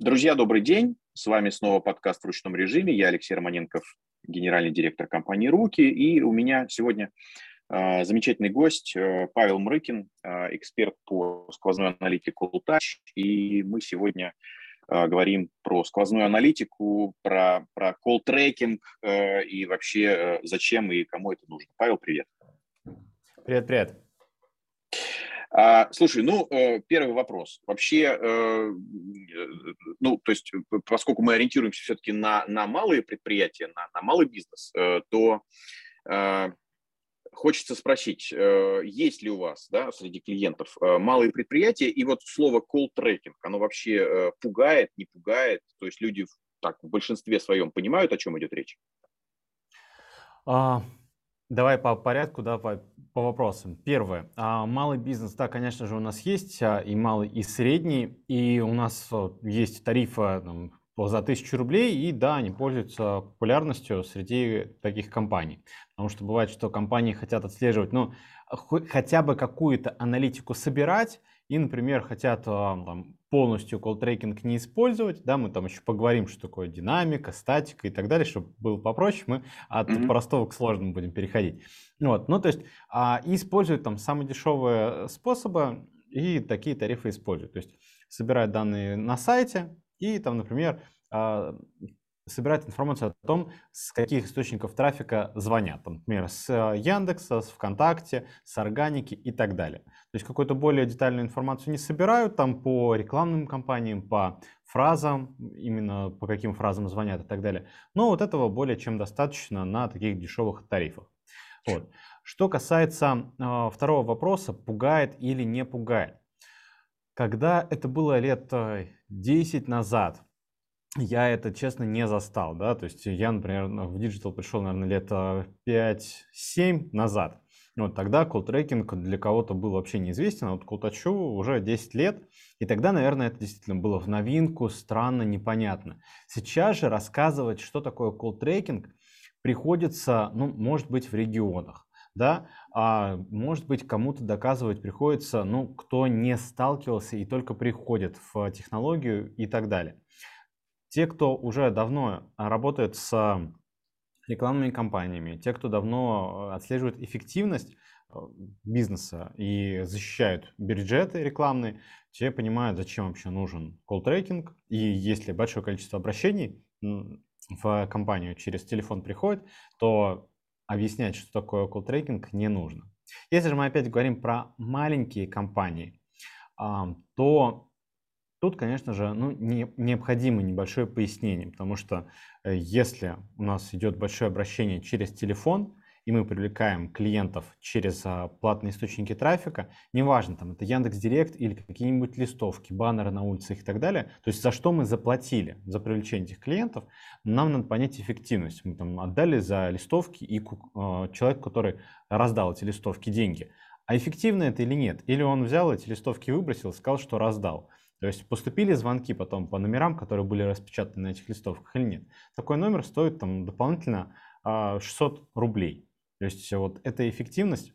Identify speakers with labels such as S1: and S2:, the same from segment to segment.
S1: Друзья, добрый день. С вами снова подкаст в ручном режиме. Я Алексей Романенков, генеральный директор компании «Руки». И у меня сегодня э, замечательный гость э, Павел Мрыкин, э, эксперт по сквозной аналитике Touch. И мы сегодня э, говорим про сквозную аналитику, про, про колл-трекинг э, и вообще э, зачем и кому это нужно. Павел, привет.
S2: Привет, привет.
S1: А, слушай, ну, э, первый вопрос. Вообще, э, ну, то есть, поскольку мы ориентируемся все-таки на, на малые предприятия, на, на малый бизнес, э, то хочется спросить, есть ли у вас да, среди клиентов малые предприятия, и вот слово tracking, оно вообще пугает, не пугает? То есть люди так в большинстве своем понимают, о чем идет речь?
S2: А, Давай по порядку, да, по, по вопросам. Первое. А, малый бизнес, да, конечно же, у нас есть а, и малый, и средний. И у нас есть тарифы там, за 1000 рублей, и да, они пользуются популярностью среди таких компаний. Потому что бывает, что компании хотят отслеживать, ну, хотя бы какую-то аналитику собирать, и, например, хотят там, полностью колл-трекинг не использовать, да, мы там еще поговорим, что такое динамика, статика и так далее, чтобы было попроще, мы от mm-hmm. простого к сложному будем переходить. Вот, ну, то есть, а, используют там самые дешевые способы и такие тарифы используют. То есть, собирают данные на сайте и там, например, а, собирает информацию о том, с каких источников трафика звонят. Например, с э, Яндекса, с ВКонтакте, с Органики и так далее. То есть какую-то более детальную информацию не собирают там по рекламным кампаниям, по фразам, именно по каким фразам звонят и так далее. Но вот этого более чем достаточно на таких дешевых тарифах. Вот. Что касается э, второго вопроса, пугает или не пугает. Когда это было лет 10 э, назад, я это, честно, не застал, да, то есть я, например, в digital пришел, наверное, лет 5-7 назад, вот тогда колл-трекинг для кого-то был вообще неизвестен, а вот Calltouch у уже 10 лет, и тогда, наверное, это действительно было в новинку, странно, непонятно. Сейчас же рассказывать, что такое колл-трекинг, приходится, ну, может быть, в регионах, да, а может быть, кому-то доказывать приходится, ну, кто не сталкивался и только приходит в технологию и так далее. Те, кто уже давно а, работает с рекламными кампаниями, те, кто давно э, отслеживает эффективность э, бизнеса и защищают бюджеты рекламные, те понимают, зачем вообще нужен колл-трекинг. И если большое количество обращений в компанию через телефон приходит, то объяснять, что такое колл-трекинг, не нужно. Если же мы опять говорим про маленькие компании, то Тут, конечно же, ну, не, необходимо небольшое пояснение, потому что э, если у нас идет большое обращение через телефон, и мы привлекаем клиентов через а, платные источники трафика, неважно, там это Яндекс Директ или какие-нибудь листовки, баннеры на улицах и так далее, то есть за что мы заплатили за привлечение этих клиентов, нам надо понять эффективность. Мы там отдали за листовки и э, человек, который раздал эти листовки, деньги. А эффективно это или нет? Или он взял эти листовки, выбросил, сказал, что раздал. То есть поступили звонки потом по номерам, которые были распечатаны на этих листовках или нет. Такой номер стоит там дополнительно 600 а, рублей. То есть вот эта эффективность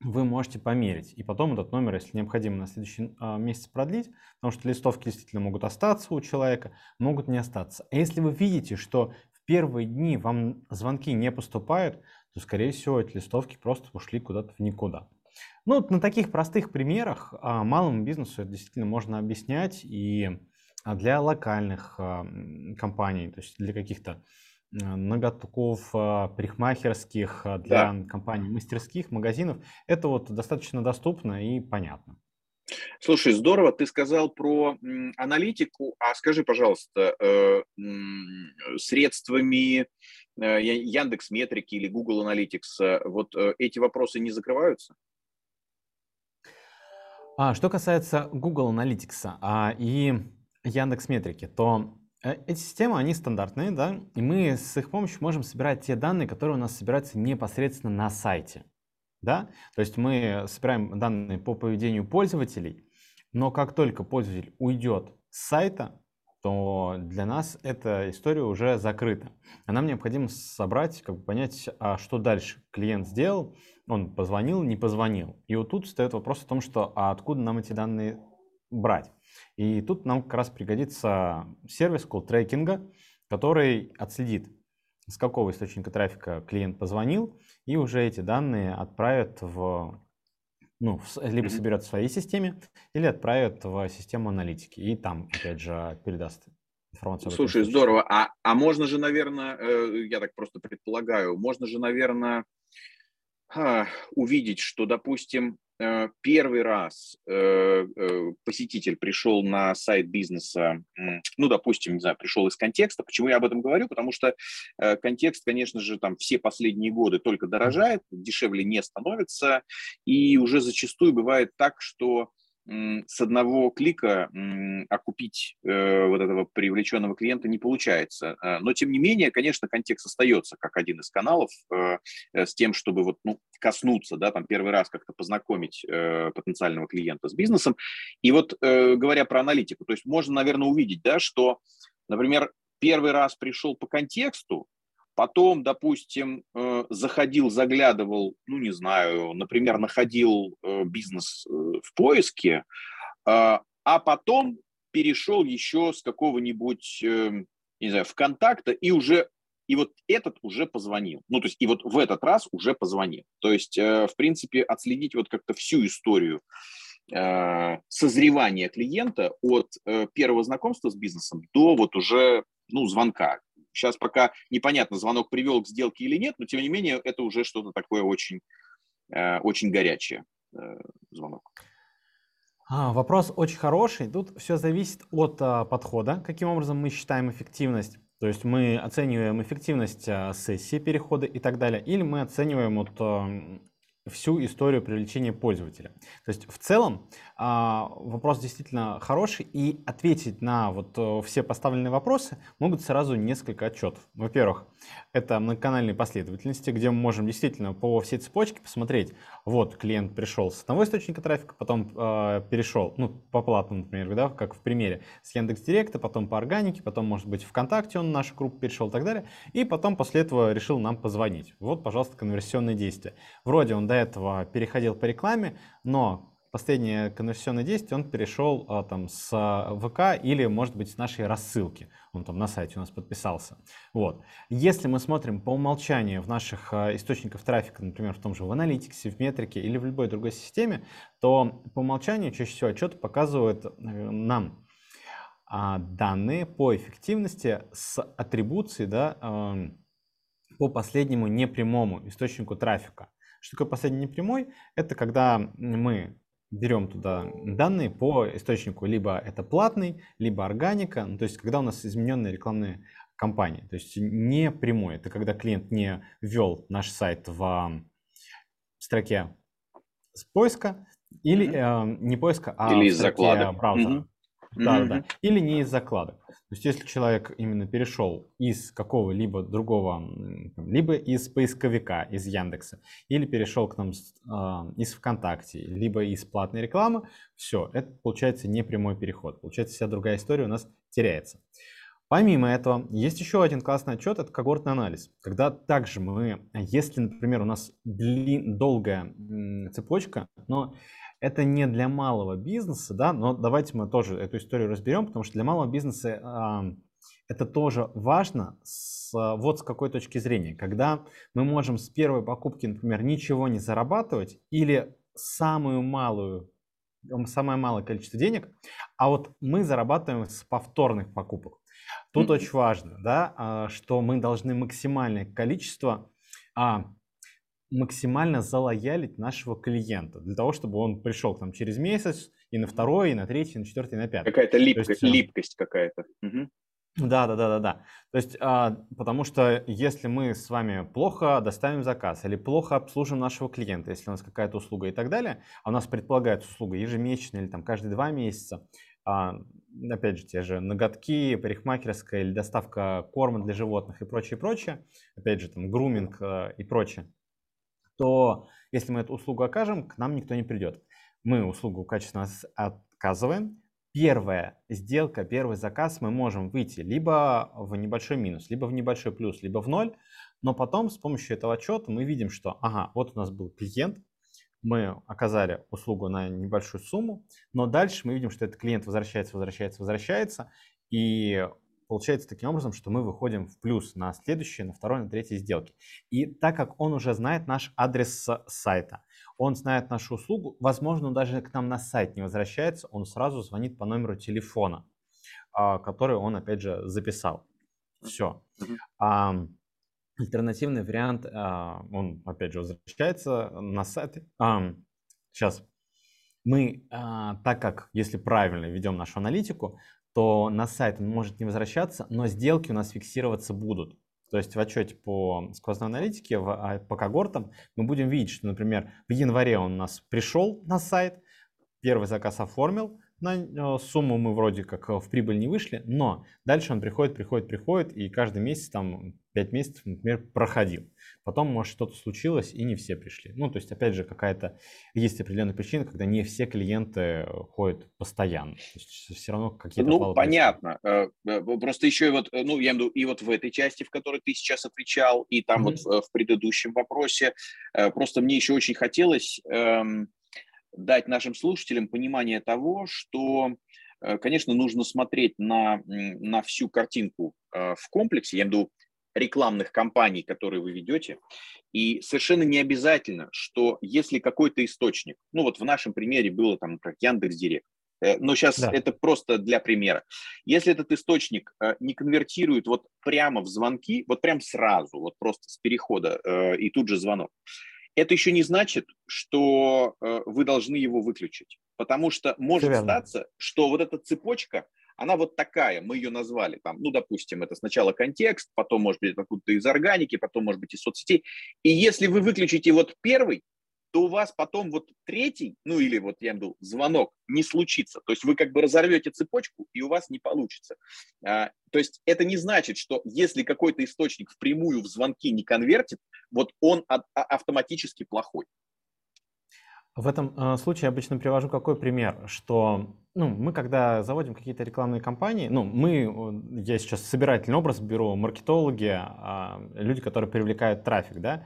S2: вы можете померить. И потом этот номер, если необходимо, на следующий а, месяц продлить, потому что листовки действительно могут остаться у человека, могут не остаться. А если вы видите, что в первые дни вам звонки не поступают, то, скорее всего, эти листовки просто ушли куда-то в никуда. Ну, на таких простых примерах а, малому бизнесу это действительно можно объяснять и а, для локальных а, компаний, то есть для каких-то ноготков, парикмахерских, для да. компаний мастерских, магазинов, это вот достаточно доступно и понятно.
S1: Слушай, здорово, ты сказал про аналитику, а скажи, пожалуйста, э, средствами э, Яндекс Метрики или Google Analytics, э, вот эти вопросы не закрываются?
S2: А, что касается Google Analytics а, и Яндекс Метрики, то э, эти системы, они стандартные, да, и мы с их помощью можем собирать те данные, которые у нас собираются непосредственно на сайте, да, то есть мы собираем данные по поведению пользователей, но как только пользователь уйдет с сайта, то для нас эта история уже закрыта. А нам необходимо собрать, как бы понять, а что дальше клиент сделал, он позвонил, не позвонил. И вот тут встает вопрос о том, что а откуда нам эти данные брать. И тут нам как раз пригодится сервис call трекинга, который отследит, с какого источника трафика клиент позвонил, и уже эти данные отправят в ну, либо соберет в своей системе, или отправит в систему аналитики. И там, опять же, передаст информацию.
S1: Слушай, здорово. А, а можно же, наверное, э, я так просто предполагаю, можно же, наверное, увидеть, что, допустим, э, первый раз э, посетитель пришел на сайт бизнеса, ну, допустим, не знаю, пришел из контекста. Почему я об этом говорю? Потому что контекст, конечно же, там все последние годы только дорожает, дешевле не становится, и уже зачастую бывает так, что с одного клика окупить э, вот этого привлеченного клиента не получается. Э, но, тем не менее, конечно, контекст остается как один из каналов э, с тем, чтобы вот, ну, коснуться, да, там первый раз как-то познакомить потенциального клиента с бизнесом. И вот говоря про аналитику, то есть можно, наверное, увидеть, да, что, например, первый раз пришел по контексту, Потом, допустим, э, заходил, заглядывал, ну, не знаю, например, находил э, бизнес э, в поиске, а, потом перешел еще с какого-нибудь, не знаю, ВКонтакта и уже и вот этот уже позвонил. Ну, то есть, и вот в этот раз уже позвонил. То есть, в принципе, отследить вот как-то всю историю созревания клиента от первого знакомства с бизнесом до вот уже, ну, звонка. Сейчас пока непонятно, звонок привел к сделке или нет, но тем не менее это уже что-то такое очень, э, очень горячее э, звонок.
S2: А, вопрос очень хороший. Тут все зависит от а, подхода, каким образом мы считаем эффективность. То есть мы оцениваем эффективность а, сессии, перехода и так далее, или мы оцениваем вот, всю историю привлечения пользователя. То есть в целом а, вопрос действительно хороший, и ответить на вот э, все поставленные вопросы могут сразу несколько отчетов. Во-первых, это многоканальные последовательности, где мы можем действительно по всей цепочке посмотреть, вот клиент пришел с одного источника трафика, потом э, перешел, ну, по платному, например, да, как в примере, с Яндекс.Директа, потом по органике, потом, может быть, ВКонтакте он нашу группу перешел и так далее, и потом после этого решил нам позвонить. Вот, пожалуйста, конверсионные действия. Вроде он до этого переходил по рекламе, но последнее конверсионное действие он перешел а, там с а, ВК или, может быть, с нашей рассылки. Он там на сайте у нас подписался. Вот. Если мы смотрим по умолчанию в наших а, источниках трафика, например, в том же в аналитиксе, в метрике или в любой другой системе, то по умолчанию чаще всего отчеты показывают э, нам а, данные по эффективности с атрибуцией да, э, по последнему непрямому источнику трафика. Что такое последний непрямой? Это когда мы берем туда данные по источнику, либо это платный, либо органика, ну, то есть когда у нас измененные рекламные кампании, то есть не прямой, это когда клиент не ввел наш сайт в строке с поиска, или mm-hmm. э, не поиска, а
S1: или
S2: в
S1: строке
S2: браузера. Mm-hmm. Да, mm-hmm. да. Или не из закладок. То есть, если человек именно перешел из какого-либо другого, либо из поисковика, из Яндекса, или перешел к нам э, из ВКонтакте, либо из платной рекламы, все, это получается не прямой переход. Получается, вся другая история у нас теряется. Помимо этого, есть еще один классный отчет, это когортный анализ. Когда также мы, если, например, у нас длин, долгая цепочка, но это не для малого бизнеса, да, но давайте мы тоже эту историю разберем, потому что для малого бизнеса это тоже важно с, вот с какой точки зрения. Когда мы можем с первой покупки, например, ничего не зарабатывать или самую малую, самое малое количество денег, а вот мы зарабатываем с повторных покупок. Тут mm-hmm. очень важно, да, а, что мы должны максимальное количество а, максимально залоялить нашего клиента, для того, чтобы он пришел к нам через месяц, и на второй, и на третий, и на четвертый, и на пятый.
S1: Какая-то липкость, есть, липкость какая-то. Угу.
S2: Да, да, да, да, да. То есть, а, потому что если мы с вами плохо доставим заказ или плохо обслужим нашего клиента, если у нас какая-то услуга и так далее, а у нас предполагается услуга ежемесячно или там каждые два месяца, а, опять же, те же ноготки, парикмахерская или доставка корма для животных и прочее, прочее, опять же, там груминг а, и прочее, то если мы эту услугу окажем, к нам никто не придет. Мы услугу качественно отказываем. Первая сделка, первый заказ мы можем выйти либо в небольшой минус, либо в небольшой плюс, либо в ноль. Но потом с помощью этого отчета мы видим, что ага, вот у нас был клиент, мы оказали услугу на небольшую сумму, но дальше мы видим, что этот клиент возвращается, возвращается, возвращается, и получается таким образом, что мы выходим в плюс на следующие, на второй, на третьей сделки. И так как он уже знает наш адрес сайта, он знает нашу услугу, возможно, он даже к нам на сайт не возвращается, он сразу звонит по номеру телефона, а, который он, опять же, записал. Все. Альтернативный вариант, а, он, опять же, возвращается на сайт. Сейчас. Мы, а, так как, если правильно ведем нашу аналитику, то на сайт он может не возвращаться, но сделки у нас фиксироваться будут. То есть в отчете по сквозной аналитике, в, а, по когортам, мы будем видеть, что, например, в январе он у нас пришел на сайт, первый заказ оформил, на э, сумму мы вроде как э, в прибыль не вышли, но дальше он приходит, приходит, приходит, и каждый месяц, там, 5 месяцев, например, проходил. Потом, может, что-то случилось, и не все пришли. Ну, то есть, опять же, какая-то есть определенная причина, когда не все клиенты э, ходят постоянно. То есть, все равно какие-то
S1: Ну, понятно. Происходят. Просто еще и вот, ну, я имею в виду, и вот в этой части, в которой ты сейчас отвечал, и там mm-hmm. вот в предыдущем вопросе, просто мне еще очень хотелось эм, дать нашим слушателям понимание того, что, э, конечно, нужно смотреть на, на всю картинку э, в комплексе, я имею в виду рекламных кампаний, которые вы ведете, и совершенно не обязательно, что если какой-то источник, ну вот в нашем примере было там, например, Яндекс.Директ, э, но сейчас да. это просто для примера. Если этот источник не конвертирует вот прямо в звонки, вот прям сразу, вот просто с перехода и тут же звонок, это еще не значит, что э, вы должны его выключить. Потому что может статься, что вот эта цепочка, она вот такая, мы ее назвали, там, ну, допустим, это сначала контекст, потом, может быть, откуда-то из органики, потом, может быть, из соцсетей. И если вы выключите вот первый, то у вас потом вот третий, ну или вот я имею в виду звонок не случится. То есть вы как бы разорвете цепочку, и у вас не получится. А, то есть это не значит, что если какой-то источник впрямую в звонки не конвертит, вот он а- автоматически плохой.
S2: В этом э, случае я обычно привожу какой пример, что ну, мы когда заводим какие-то рекламные кампании, ну, мы, я сейчас собирательный образ беру, маркетологи, э, люди, которые привлекают трафик, да,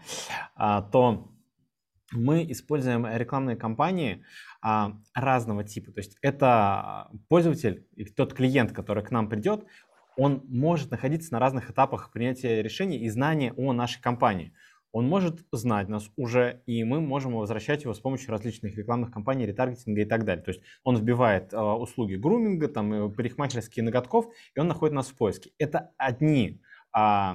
S2: э, то мы используем рекламные кампании а, разного типа. То есть это пользователь, тот клиент, который к нам придет, он может находиться на разных этапах принятия решений и знания о нашей компании. Он может знать нас уже, и мы можем возвращать его с помощью различных рекламных кампаний, ретаргетинга и так далее. То есть он вбивает э, услуги груминга, там, парикмахерские ноготков, и он находит нас в поиске. Это одни э,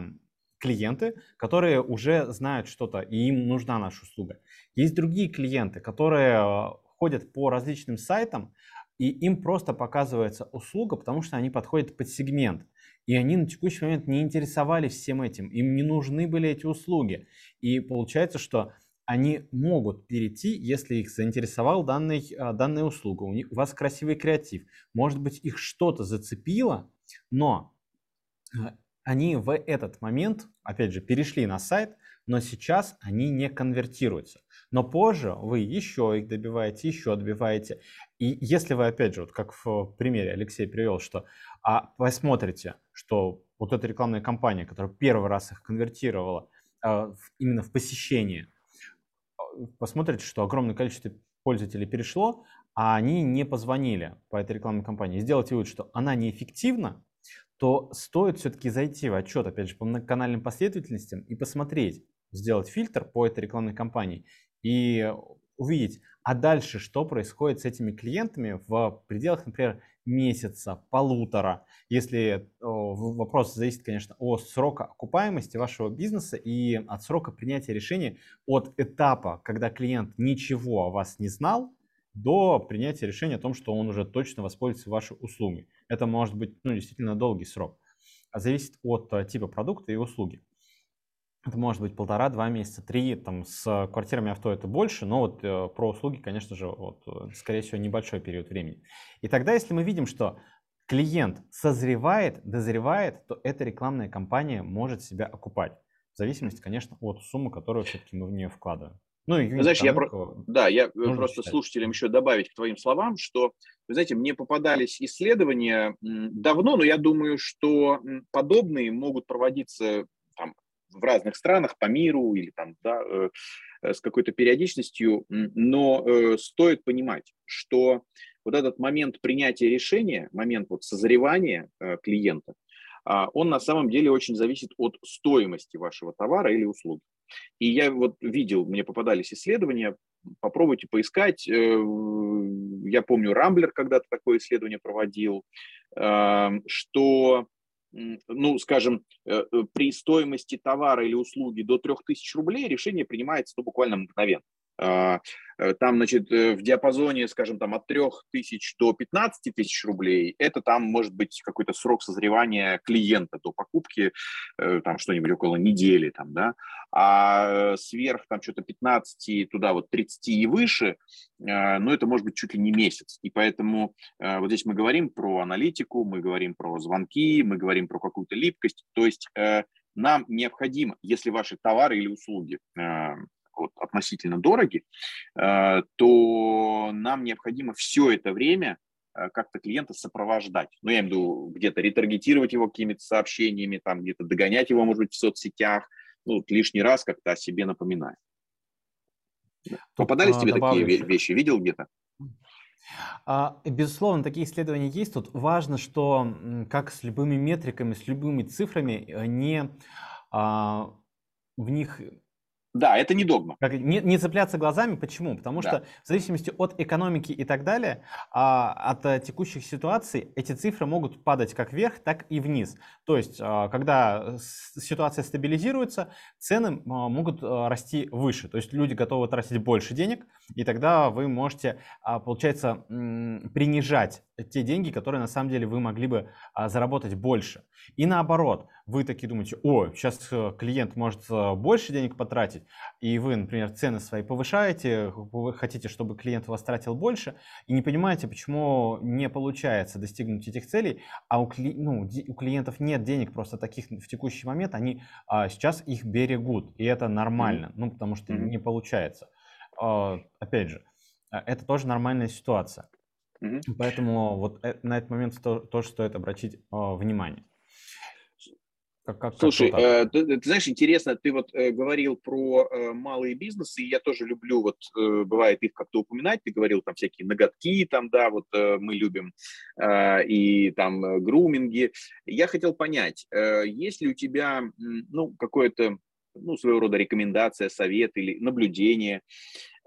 S2: клиенты, которые уже знают что-то, и им нужна наша услуга. Есть другие клиенты, которые э, ходят по различным сайтам, и им просто показывается услуга, потому что они подходят под сегмент. И они на текущий момент не интересовались всем этим, им не нужны были эти услуги. И получается, что они могут перейти, если их заинтересовал данный, э, данная услуга. У, них, у вас красивый креатив. Может быть, их что-то зацепило, но э, они в этот момент, опять же, перешли на сайт, но сейчас они не конвертируются. Но позже вы еще их добиваете, еще добиваете. И если вы, опять же, вот как в примере Алексей привел, что а, посмотрите, что вот эта рекламная кампания, которая первый раз их конвертировала а, именно в посещение, посмотрите, что огромное количество пользователей перешло, а они не позвонили по этой рекламной кампании. Сделайте вывод, что она неэффективна, то стоит все-таки зайти в отчет, опять же, по многоканальным последовательностям и посмотреть, сделать фильтр по этой рекламной кампании и увидеть, а дальше что происходит с этими клиентами в пределах, например, месяца, полутора, если вопрос зависит, конечно, от срока окупаемости вашего бизнеса и от срока принятия решения, от этапа, когда клиент ничего о вас не знал, до принятия решения о том, что он уже точно воспользуется вашей услугой. Это может быть ну, действительно долгий срок. А зависит от э, типа продукта и услуги. Это может быть полтора-два месяца, три, там с квартирами авто это больше, но вот э, про услуги, конечно же, вот, э, скорее всего, небольшой период времени. И тогда, если мы видим, что клиент созревает, дозревает, то эта рекламная кампания может себя окупать. В зависимости, конечно, от суммы, которую все-таки мы в нее вкладываем.
S1: Ну, и знаешь, я, про... да, я э, просто читать. слушателям еще добавить к твоим словам, что, вы знаете, мне попадались исследования давно, но я думаю, что подобные могут проводиться там, в разных странах по миру или там, да, с какой-то периодичностью, но стоит понимать, что вот этот момент принятия решения, момент вот созревания клиента, а, он на самом деле очень зависит от стоимости вашего товара или услуги. И я вот видел, мне попадались исследования, попробуйте поискать. Э, я помню, Рамблер когда-то такое исследование проводил, эм, что ну, скажем, э, э, при стоимости товара или услуги до 3000 рублей решение принимается ну, буквально мгновенно. А, э, там, значит, э, в диапазоне, скажем, там от 3 тысяч до 15 тысяч рублей, это там может быть какой-то срок созревания клиента до покупки, э, там что-нибудь около недели, там, да, а сверх там что-то 15, туда вот 30 и выше, ну, это может быть чуть ли не месяц. И поэтому вот здесь мы говорим про аналитику, мы говорим про звонки, мы говорим про какую-то липкость, то есть нам необходимо, если ваши товары или услуги вот, относительно дороги, э, то нам необходимо все это время э, как-то клиента сопровождать. Ну, я имею в виду где-то ретаргетировать его какими-то сообщениями, там где-то догонять его, может быть, в соцсетях, ну, лишний раз как-то о себе напоминая. Попадались а, тебе такие еще. вещи? Видел где-то?
S2: А, безусловно, такие исследования есть. Тут важно, что как с любыми метриками, с любыми цифрами, э, не а, в них
S1: да, это не догма.
S2: Как, не, не цепляться глазами. Почему? Потому да. что в зависимости от экономики и так далее, а, от а, текущих ситуаций, эти цифры могут падать как вверх, так и вниз. То есть, а, когда ситуация стабилизируется, цены а, могут а, расти выше. То есть люди готовы тратить больше денег, и тогда вы можете, а, получается, м, принижать те деньги, которые на самом деле вы могли бы а, заработать больше. И наоборот, вы такие думаете, о, сейчас э, клиент может э, больше денег потратить, и вы, например, цены свои повышаете, вы хотите, чтобы клиент у вас тратил больше, и не понимаете, почему не получается достигнуть этих целей, а у, кли, ну, у клиентов нет денег просто таких в текущий момент, они а, сейчас их берегут, и это нормально, mm-hmm. ну, потому что mm-hmm. не получается. А, опять же, это тоже нормальная ситуация. Mm-hmm. Поэтому вот э, на этот момент то, тоже стоит обратить а, внимание.
S1: Как, как, Слушай, э, ты, ты знаешь, интересно, ты вот э, говорил про э, малые бизнесы, и я тоже люблю, вот э, бывает их как-то упоминать, ты говорил там всякие ноготки, там, да, вот э, мы любим, э, и там э, груминги. Я хотел понять, э, есть ли у тебя, ну, какое-то, ну, своего рода рекомендация, совет или наблюдение,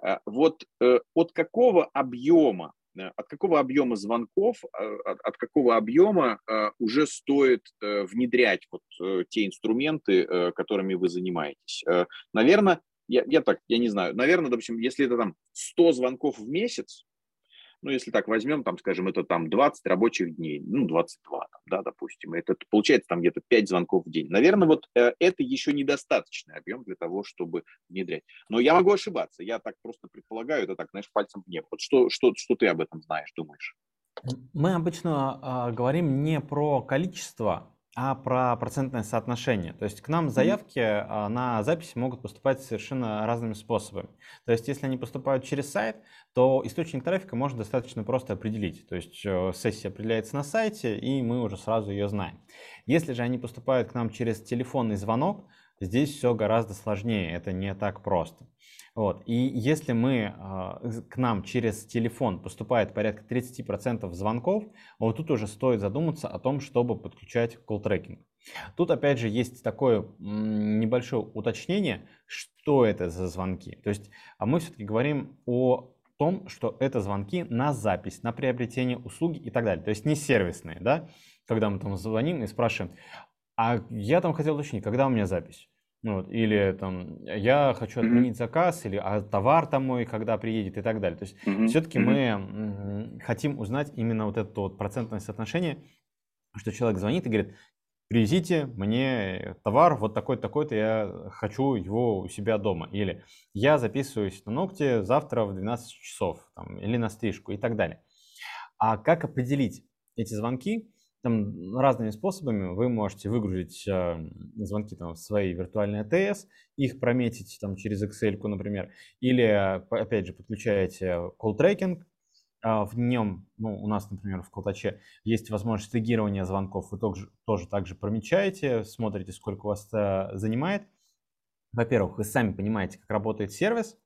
S1: э, вот э, от какого объема от какого объема звонков, э, от, от какого объема э, уже стоит внедрять вот те инструменты, которыми вы занимаетесь. Наверное, я, я так, я не знаю, наверное, допустим, если это там 100 звонков в месяц, ну, если так возьмем, там, скажем, это там 20 рабочих дней, ну, 22, там, да, допустим, это получается там где-то 5 звонков в день. Наверное, вот э, это еще недостаточный объем для того, чтобы внедрять. Но я могу ошибаться, я так просто предполагаю, это так, знаешь, пальцем в небо. Вот что, что, что ты об этом знаешь, думаешь?
S2: Мы обычно э, говорим не про количество а про процентное соотношение. То есть к нам заявки а, на записи могут поступать совершенно разными способами. То есть если они поступают через сайт, то источник трафика можно достаточно просто определить. То есть э, сессия определяется на сайте, и мы уже сразу ее знаем. Если же они поступают к нам через телефонный звонок, здесь все гораздо сложнее, это не так просто. Вот. И если мы, э, к нам через телефон поступает порядка 30% звонков, вот тут уже стоит задуматься о том, чтобы подключать колл-трекинг. Тут опять же есть такое небольшое уточнение, что это за звонки. То есть а мы все-таки говорим о том, что это звонки на запись, на приобретение услуги и так далее. То есть не сервисные, да, когда мы там звоним и спрашиваем, а я там хотел уточнить, когда у меня запись? Ну вот, или там я хочу отменить mm-hmm. заказ, или а товар там мой, когда приедет и так далее. То есть mm-hmm. все-таки mm-hmm. мы хотим узнать именно вот это вот процентное соотношение, что человек звонит и говорит, привезите мне товар вот такой-то, такой-то, я хочу его у себя дома. Или я записываюсь на ногти завтра в 12 часов, там, или на стрижку и так далее. А как определить эти звонки? Там разными способами вы можете выгрузить э, звонки там, в свои виртуальные АТС, их прометить там, через Excel, например, или, опять же, подключаете tracking, э, в нем, ну, у нас, например, в Колтаче есть возможность тегирования звонков, вы тоже, тоже также промечаете, смотрите, сколько у вас это занимает, во-первых, вы сами понимаете, как работает сервис,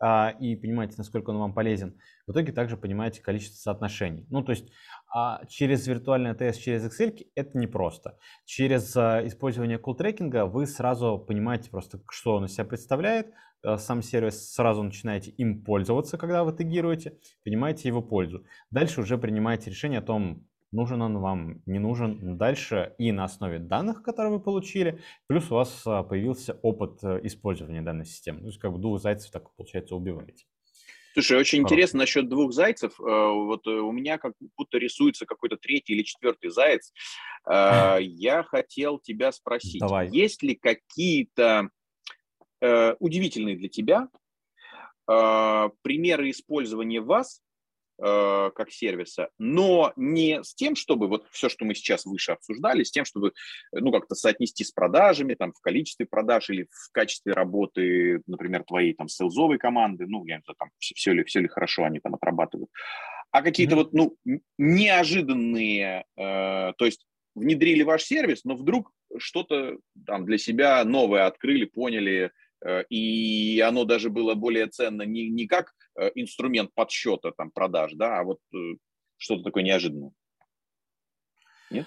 S2: а, и понимаете, насколько он вам полезен, в итоге также понимаете количество соотношений. Ну, то есть а через виртуальный АТС, через Excel это непросто. Через а, использование кул-трекинга вы сразу понимаете просто, что он из себя представляет, а, сам сервис сразу начинаете им пользоваться, когда вы тегируете, понимаете его пользу. Дальше уже принимаете решение о том, нужен он вам, не нужен. Дальше и на основе данных, которые вы получили, плюс у вас а, появился опыт э, использования данной системы. То есть как бы двух зайцев так получается убиваете.
S1: Слушай, очень Хорошо. интересно насчет двух зайцев. Э, вот э, у меня как будто рисуется какой-то третий или четвертый заяц. Я хотел тебя спросить, Давай. есть ли какие-то удивительные для тебя примеры использования вас Э, как сервиса, но не с тем, чтобы вот все, что мы сейчас выше обсуждали, с тем, чтобы ну как-то соотнести с продажами, там в количестве продаж или в качестве работы, например, твоей там селзовой команды, ну я не знаю, там все, ли все ли хорошо они там отрабатывают, а какие-то mm-hmm. вот ну неожиданные, э, то есть внедрили ваш сервис, но вдруг что-то там для себя новое открыли, поняли, Э, и оно даже было более ценно не, не как э, инструмент подсчета там, продаж, да, а вот э, что-то такое неожиданное.
S2: Нет?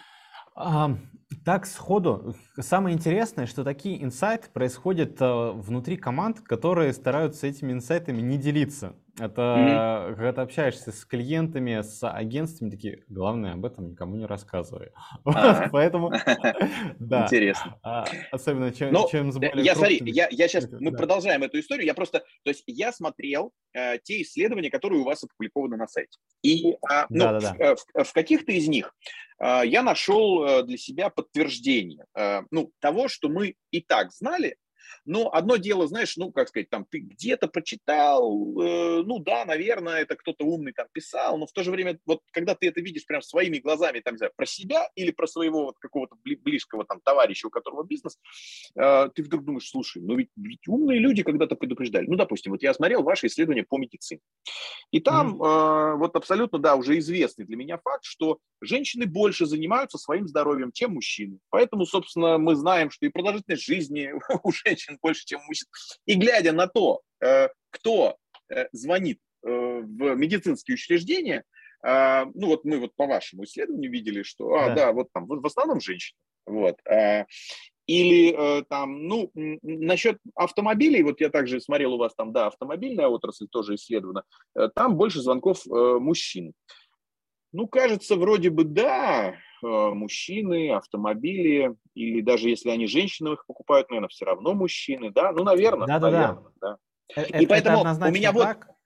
S2: Так, сходу. Самое интересное, что такие инсайты происходят внутри команд, которые стараются этими инсайтами не делиться. Это mm-hmm. когда ты общаешься с клиентами, с агентствами, такие, главное, об этом никому не рассказывай.
S1: Поэтому, да. Интересно. А, особенно, чем, чем с более Я, смотри, я, я сейчас, мы продолжаем эту историю, я просто, то есть я смотрел э, те исследования, которые у вас опубликованы на сайте. И а, ну, да, да, да. в, в каких-то из них э, я нашел э, для себя подтверждение э, ну, того, что мы и так знали, но одно дело, знаешь, ну, как сказать, там, ты где-то прочитал, э, ну, да, наверное, это кто-то умный там писал, но в то же время, вот, когда ты это видишь прям своими глазами, там, не знаю, про себя или про своего вот какого-то близкого там товарища, у которого бизнес, э, ты вдруг думаешь, слушай, ну, ведь, ведь умные люди когда-то предупреждали. Ну, допустим, вот я смотрел ваши исследования по медицине, и там mm-hmm. э, вот абсолютно, да, уже известный для меня факт, что женщины больше занимаются своим здоровьем, чем мужчины. Поэтому, собственно, мы знаем, что и продолжительность жизни у женщин больше, чем мужчин. И глядя на то, э, кто э, звонит э, в медицинские учреждения, ну вот мы вот по вашему исследованию видели, что, а, да, да вот там в основном женщины. Вот. Или там, ну, насчет автомобилей, вот я также смотрел у вас там, да, автомобильная отрасль тоже исследована, там больше звонков мужчин. Ну, кажется, вроде бы да, мужчины, автомобили, или даже если они женщины их покупают, наверное, все равно мужчины, да? Ну, наверное, да, наверное, да. да. Это, И поэтому у меня так. вот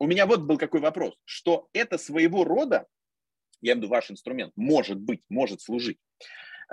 S1: у меня вот был какой вопрос, что это своего рода, я имею в виду ваш инструмент, может быть, может служить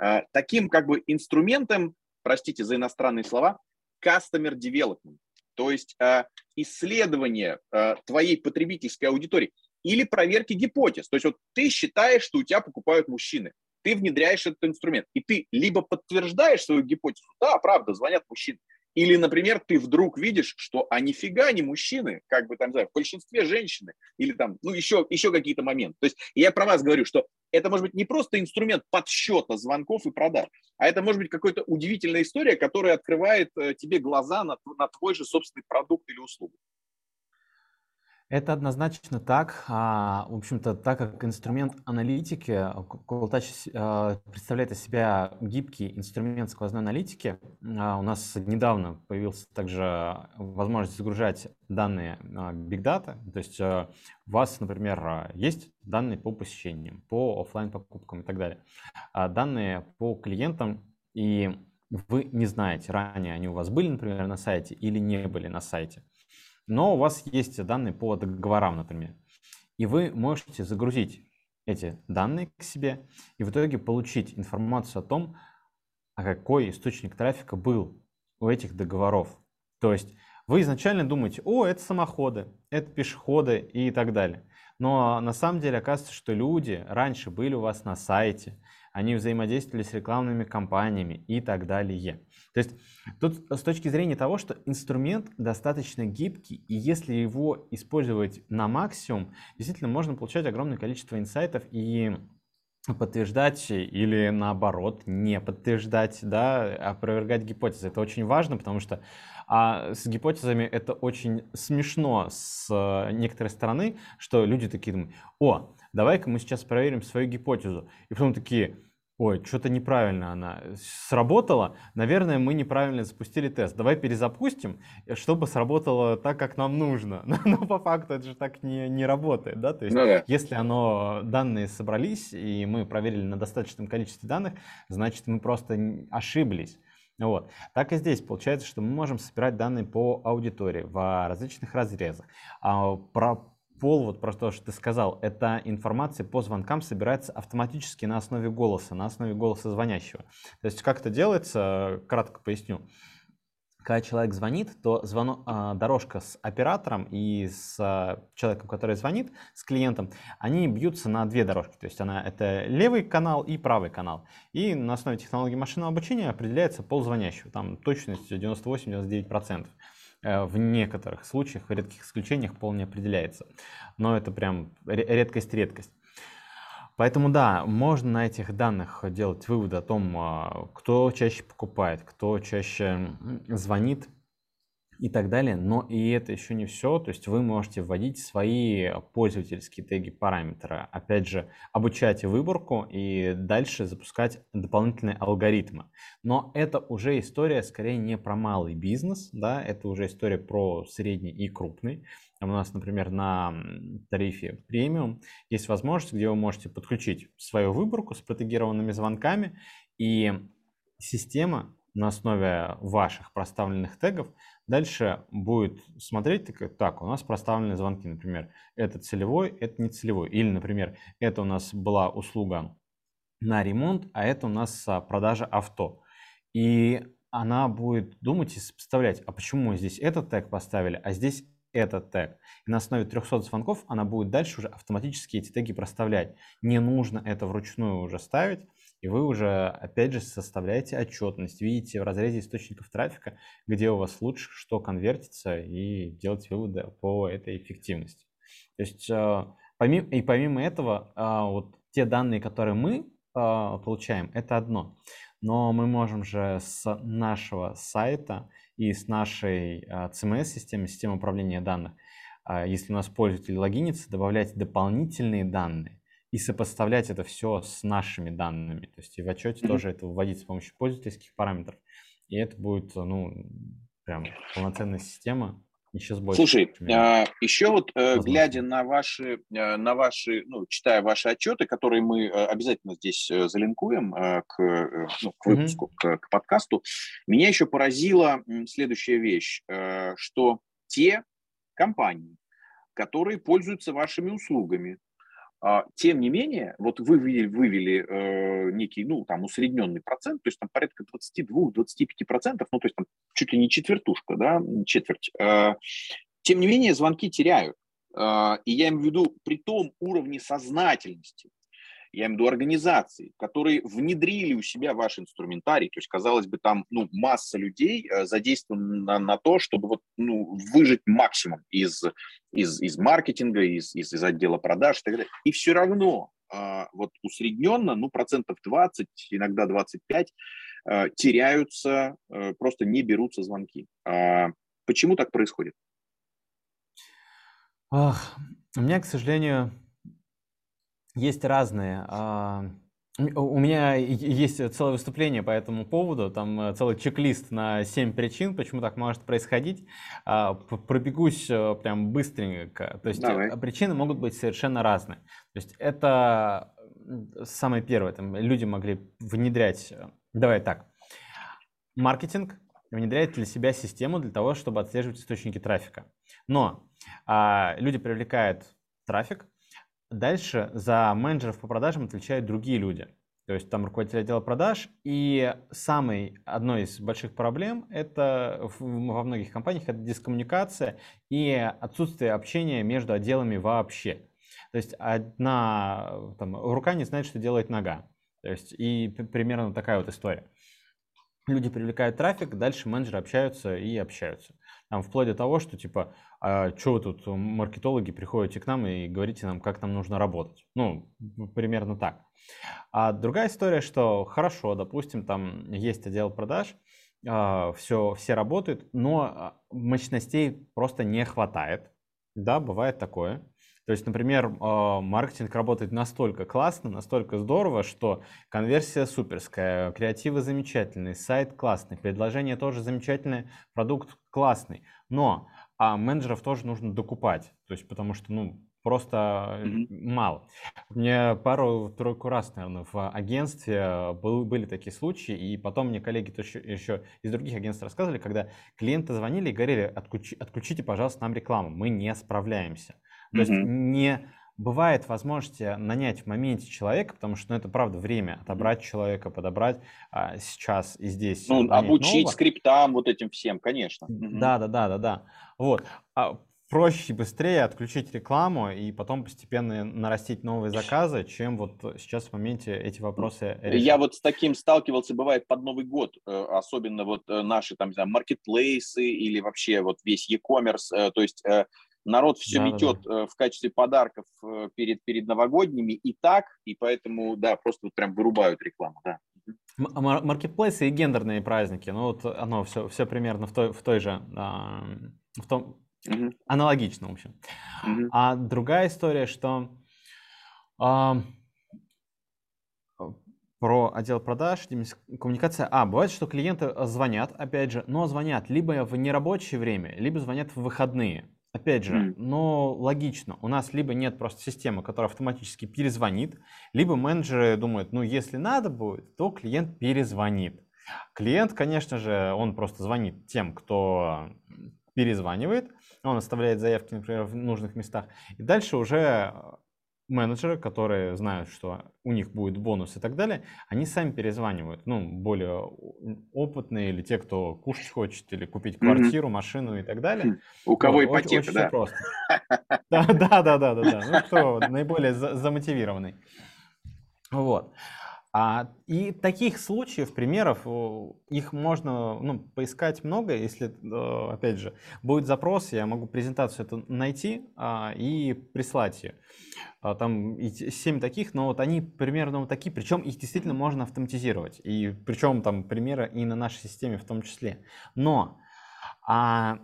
S1: э, таким как бы инструментом, простите за иностранные слова, customer development, то есть э, исследование твоей потребительской аудитории или проверки гипотез. То есть вот ты считаешь, что у тебя покупают мужчины, ты внедряешь этот инструмент, и ты либо подтверждаешь свою гипотезу, да, правда, звонят мужчины, или, например, ты вдруг видишь, что а нифига не мужчины, как бы там, не знаю, в большинстве женщины, или там, ну, еще, еще какие-то моменты. То есть я про вас говорю, что это может быть не просто инструмент подсчета звонков и продаж, а это может быть какая-то удивительная история, которая открывает э, тебе глаза на, на твой же собственный продукт или услугу.
S2: Это однозначно так. А, в общем-то, так как инструмент аналитики, Cooltouch а, представляет из себя гибкий инструмент сквозной аналитики, а, у нас недавно появился также возможность загружать данные Big Data. То есть у вас, например, есть данные по посещениям, по офлайн покупкам и так далее. Данные по клиентам, и вы не знаете, ранее они у вас были, например, на сайте или не были на сайте но у вас есть данные по договорам, например. И вы можете загрузить эти данные к себе и в итоге получить информацию о том, а какой источник трафика был у этих договоров. То есть вы изначально думаете, о, это самоходы, это пешеходы и так далее. Но на самом деле оказывается, что люди раньше были у вас на сайте, они взаимодействовали с рекламными кампаниями и так далее. То есть тут с точки зрения того, что инструмент достаточно гибкий, и если его использовать на максимум, действительно можно получать огромное количество инсайтов и подтверждать или наоборот не подтверждать, да, опровергать гипотезы. Это очень важно, потому что а с гипотезами это очень смешно с э, некоторой стороны, что люди такие думают, о, давай-ка мы сейчас проверим свою гипотезу. И потом такие, ой, что-то неправильно она сработала, наверное, мы неправильно запустили тест. Давай перезапустим, чтобы сработало так, как нам нужно. Но по факту это же так не, не работает, да? То есть, ну, да. если оно, данные собрались, и мы проверили на достаточном количестве данных, значит, мы просто ошиблись. Вот. Так и здесь получается, что мы можем собирать данные по аудитории в различных разрезах. А про пол, вот про то, что ты сказал, эта информация по звонкам собирается автоматически на основе голоса, на основе голоса звонящего. То есть как это делается, кратко поясню когда человек звонит, то звонок, а, дорожка с оператором и с а, человеком, который звонит, с клиентом, они бьются на две дорожки. То есть она, это левый канал и правый канал. И на основе технологии машинного обучения определяется пол звонящего. Там точность 98-99%. Э, в некоторых случаях, в редких исключениях пол не определяется. Но это прям редкость-редкость. Поэтому да, можно на этих данных делать выводы о том, а, кто чаще покупает, кто чаще звонит и так далее. Но и это еще не все. То есть вы можете вводить свои пользовательские теги параметры. Опять же, обучать выборку и дальше запускать дополнительные алгоритмы. Но это уже история скорее не про малый бизнес, да, это уже история про средний и крупный. У нас, например, на тарифе премиум есть возможность, где вы можете подключить свою выборку с протегированными звонками, и система на основе ваших проставленных тегов дальше будет смотреть, так, так, у нас проставлены звонки, например, это целевой, это не целевой. Или, например, это у нас была услуга на ремонт, а это у нас а, продажа авто. И она будет думать и сопоставлять, а почему мы здесь этот тег поставили, а здесь этот тег. И на основе 300 звонков она будет дальше уже автоматически эти теги проставлять. Не нужно это вручную уже ставить, и вы уже, опять же, составляете отчетность, видите в разрезе источников трафика, где у вас лучше, что конвертится, и делать выводы по этой эффективности. То есть, э, помимо, и помимо этого, э, вот те данные, которые мы э, получаем, это одно. Но мы можем же с нашего сайта и с нашей CMS-системы, системы управления данных, если у нас пользователь логинится, добавлять дополнительные данные, и сопоставлять это все с нашими данными. То есть и в отчете mm-hmm. тоже это вводить с помощью пользовательских параметров. И это будет, ну, прям полноценная система,
S1: еще с больше. Слушай, а, еще вот э, глядя на ваши, э, на ваши, ну, читая ваши отчеты, которые мы э, обязательно здесь залинкуем к, ну, к выпуску, mm-hmm. к, к подкасту, меня еще поразила следующая вещь, что те компании, которые пользуются вашими услугами, тем не менее, вот вы вывели, вывели э, некий, ну, там, усредненный процент, то есть там порядка 22-25%, ну, то есть там чуть ли не четвертушка, да, четверть. Э, тем не менее, звонки теряют. Э, и я имею в виду при том уровне сознательности, я имею в виду организации, которые внедрили у себя ваш инструментарий, то есть, казалось бы, там ну, масса людей э, задействована на то, чтобы вот, ну, выжить максимум из, из, из маркетинга, из, из, из отдела продаж и так далее. И все равно а, вот усредненно, ну, процентов 20, иногда 25 э, теряются, э, просто не берутся звонки. А почему так происходит?
S2: Ах, у меня, к сожалению, есть разные. А, у меня есть целое выступление по этому поводу, там э, целый чек-лист на 7 причин, почему так может происходить. А, пробегусь э, прям быстренько. То есть э, Давай. причины могут быть совершенно разные. То есть это самое первое, там люди могли внедрять, давай так, маркетинг внедряет для себя систему для того, чтобы отслеживать источники трафика. Но а, люди привлекают трафик, Дальше за менеджеров по продажам отвечают другие люди. То есть там руководитель отдела продаж. И самой одной из больших проблем это во многих компаниях это дискоммуникация и отсутствие общения между отделами вообще. То есть одна там, рука не знает, что делает нога. То есть и примерно такая вот история. Люди привлекают трафик, дальше менеджеры общаются и общаются. Там, вплоть до того, что типа, а что вы тут, маркетологи, приходите к нам и говорите нам, как нам нужно работать. Ну, примерно так. А другая история, что хорошо, допустим, там есть отдел продаж, все, все работают, но мощностей просто не хватает. Да, бывает такое. То есть, например, а, маркетинг работает настолько классно, настолько здорово, что конверсия суперская, креативы замечательные, сайт классный, предложение тоже замечательное, продукт классный. Но а менеджеров тоже нужно докупать, то есть потому что, ну, просто mm-hmm. мало. Мне пару-тройку раз, наверное, в агентстве был, были такие случаи, и потом мне коллеги еще, еще из других агентств рассказывали, когда клиенты звонили и говорили, отключи, отключите, пожалуйста, нам рекламу, мы не справляемся. То есть не бывает возможности нанять в моменте человека, потому что ну, это правда время отобрать человека, подобрать а, сейчас и здесь.
S1: Ну, обучить нового. скриптам, вот этим всем, конечно.
S2: Да, да, да, да, да. Вот. А проще и быстрее отключить рекламу и потом постепенно нарастить новые заказы, чем вот сейчас в моменте эти вопросы
S1: решать. Я вот с таким сталкивался, бывает, под Новый год, э, особенно вот э, наши там, не знаю, маркетплейсы или вообще вот весь e-commerce, э, то есть народ все да, метет да, да. в качестве подарков перед, перед новогодними и так, и поэтому, да, просто вот прям вырубают рекламу, да.
S2: Маркетплейсы и гендерные праздники, ну вот оно все, все примерно в той, в той же, в том, Угу. Аналогично, в общем. Угу. А другая история, что э, про отдел продаж, коммуникация. А, бывает, что клиенты звонят, опять же, но звонят либо в нерабочее время, либо звонят в выходные. Опять же, mm. но логично. У нас либо нет просто системы, которая автоматически перезвонит, либо менеджеры думают, ну, если надо будет, то клиент перезвонит. Клиент, конечно же, он просто звонит тем, кто перезванивает, он оставляет заявки, например, в нужных местах. И дальше уже менеджеры, которые знают, что у них будет бонус и так далее, они сами перезванивают. Ну, более опытные или те, кто кушать хочет, или купить квартиру, mm-hmm. машину и так далее.
S1: У кого вот, ипотека, очень, да? просто.
S2: Да, да, да, да, да. Ну, кто наиболее замотивированный. Вот. А, и таких случаев, примеров, их можно ну, поискать много. Если, опять же, будет запрос, я могу презентацию эту найти а, и прислать ее. А, там 7 таких, но вот они примерно вот такие, причем их действительно можно автоматизировать. И причем там примеры и на нашей системе в том числе. Но а,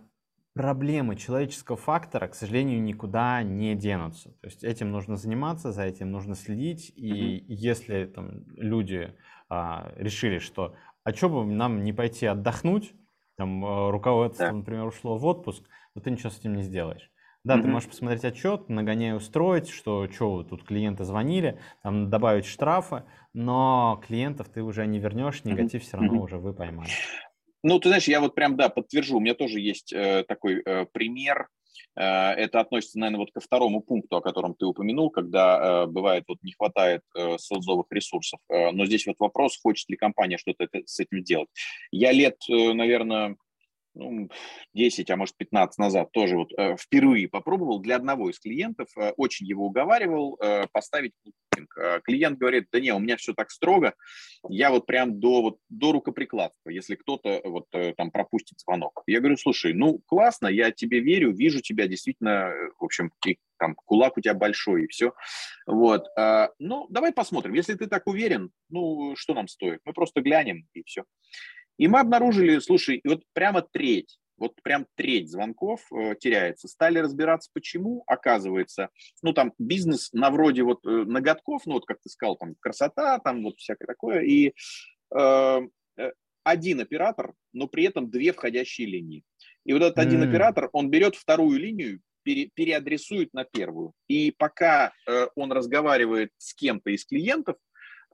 S2: проблемы человеческого фактора, к сожалению, никуда не денутся. То есть этим нужно заниматься, за этим нужно следить. И mm-hmm. если там, люди а, решили, что а что бы нам не пойти отдохнуть, там а, руководство, да. например, ушло в отпуск, то ты ничего с этим не сделаешь. Да, mm-hmm. ты можешь посмотреть отчет, нагоняй устроить, что что тут клиенты звонили, там добавить штрафы, но клиентов ты уже не вернешь, негатив mm-hmm. все равно mm-hmm. уже вы поймали.
S1: Ну, ты знаешь, я вот прям, да, подтвержу, у меня тоже есть э, такой э, пример. Э, это относится, наверное, вот ко второму пункту, о котором ты упомянул, когда э, бывает вот не хватает э, селзовых ресурсов. Э, но здесь вот вопрос, хочет ли компания что-то с этим делать. Я лет, э, наверное, ну, 10, а может 15 назад тоже вот э, впервые попробовал для одного из клиентов, э, очень его уговаривал э, поставить. Э, клиент говорит, да не, у меня все так строго, я вот прям до, вот, до рукоприкладства, если кто-то вот там пропустит звонок. Я говорю, слушай, ну классно, я тебе верю, вижу тебя действительно, в общем, и, там кулак у тебя большой и все. Вот, ну давай посмотрим, если ты так уверен, ну что нам стоит, мы просто глянем и все. И мы обнаружили, слушай, вот прямо треть, вот прям треть звонков э, теряется. Стали разбираться, почему, оказывается, ну там бизнес на вроде вот э, ноготков, ну вот как ты сказал, там красота, там вот всякое такое, и э, э один оператор, но при этом две входящие линии. И вот этот mm. один оператор, он берет вторую линию, пере, переадресует на первую. И пока э, он разговаривает с кем-то из клиентов,